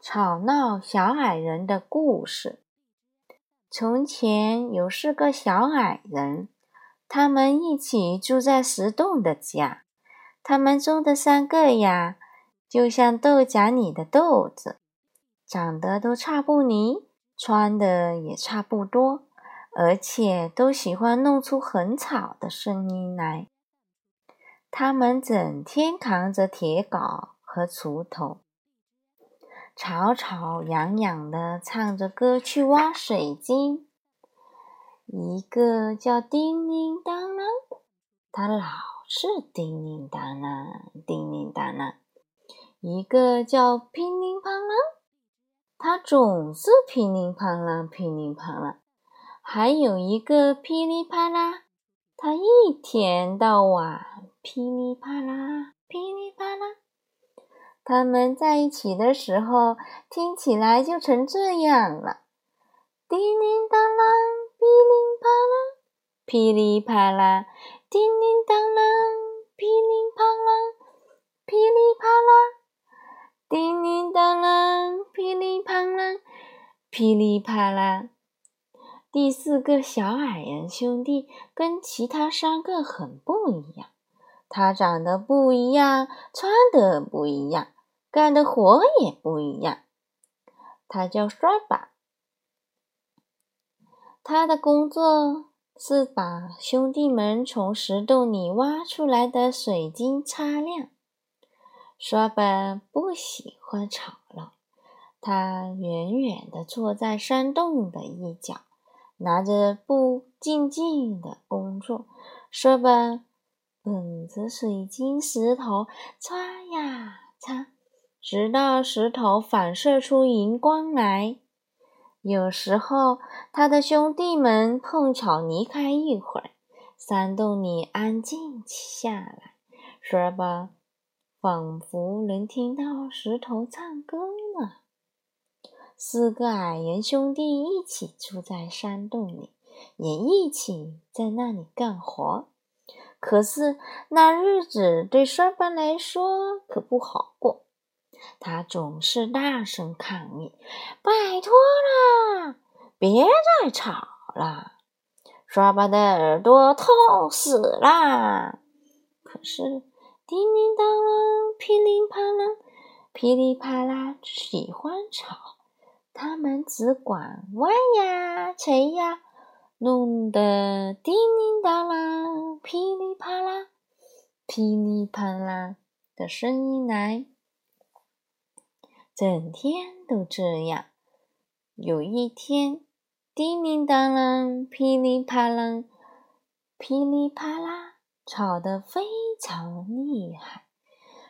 吵闹小矮人的故事。从前有四个小矮人，他们一起住在石洞的家。他们中的三个呀，就像豆荚里的豆子，长得都差不离，穿的也差不多，而且都喜欢弄出很吵的声音来。他们整天扛着铁镐和锄头。吵吵嚷嚷的唱着歌去挖水晶，一个叫叮铃当啷，他老是叮铃当啷，叮铃当啷；一个叫乒铃乓啷，他总是乒铃乓啷，乒铃乓啷；还有一个噼里啪啦，他一天到晚噼里啪啦，噼里啪啦。他们在一起的时候，听起来就成这样了：叮铃当啷，噼里啪啦，噼里啪啦，叮铃当啷，噼里啪啦，噼里啪啦，叮铃当啷，噼里啪啦，噼里啪啦。第四个小矮人兄弟跟其他三个很不一样，他长得不一样，穿的不一样。干的活也不一样。他叫刷把，他的工作是把兄弟们从石洞里挖出来的水晶擦亮。刷把不喜欢吵闹，他远远地坐在山洞的一角，拿着布静静地工作。刷把本着水晶石头擦呀擦。直到石头反射出荧光来。有时候，他的兄弟们碰巧离开一会儿，山洞里安静下来。说吧，仿佛能听到石头唱歌呢。四个矮人兄弟一起住在山洞里，也一起在那里干活。可是那日子对刷巴来说可不好过。他总是大声抗议：“拜托啦，别再吵了！刷把的耳朵痛死啦！”可是叮铃当啷，噼里啪啦，噼里啪啦，喜欢吵。他们只管歪呀、捶呀，弄得叮铃当啷，噼里啪啦，噼里啪啦的声音来。整天都这样。有一天，叮铃当啷，噼里啪啦，噼里啪啦，吵得非常厉害。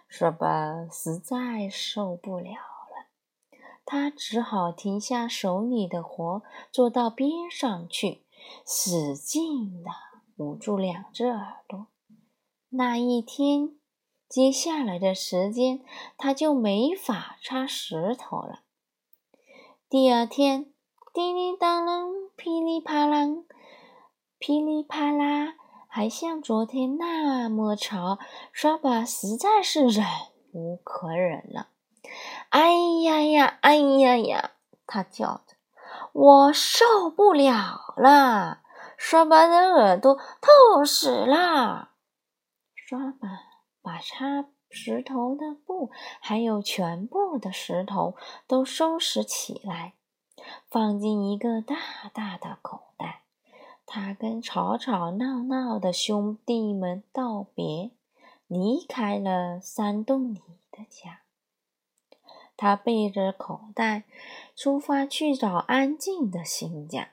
说吧，实在受不了了，他只好停下手里的活，坐到边上去，使劲的捂住两只耳朵。那一天。接下来的时间，他就没法擦石头了。第二天，叮铃当啷，噼里啪啦，噼里啪啦，还像昨天那么吵，刷把实在是忍无可忍了。哎呀呀，哎呀呀，他叫着：“我受不了了，刷把的耳朵痛死了。”刷把。把擦石头的布，还有全部的石头都收拾起来，放进一个大大的口袋。他跟吵吵闹闹的兄弟们道别，离开了山洞里的家。他背着口袋，出发去找安静的新家。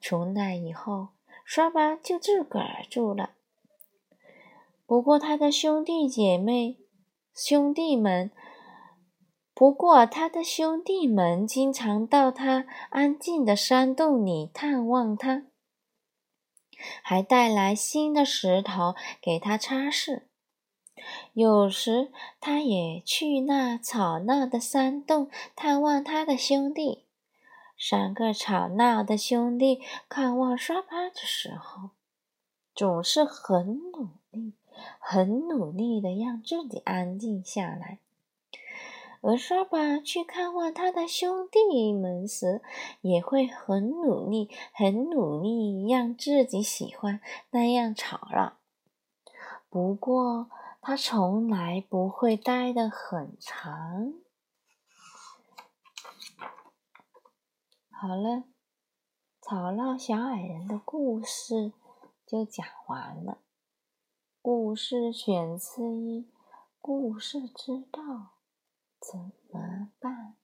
从那以后，刷巴就自个儿住了。不过，他的兄弟姐妹、兄弟们，不过他的兄弟们经常到他安静的山洞里探望他，还带来新的石头给他擦拭。有时，他也去那吵闹的山洞探望他的兄弟。三个吵闹的兄弟看望刷巴的时候，总是很努。很努力的让自己安静下来，而刷把去看望他的兄弟们时，也会很努力、很努力，让自己喜欢那样吵闹。不过，他从来不会待得很长。好了，吵闹小矮人的故事就讲完了。故事选自一，故事之道怎么办？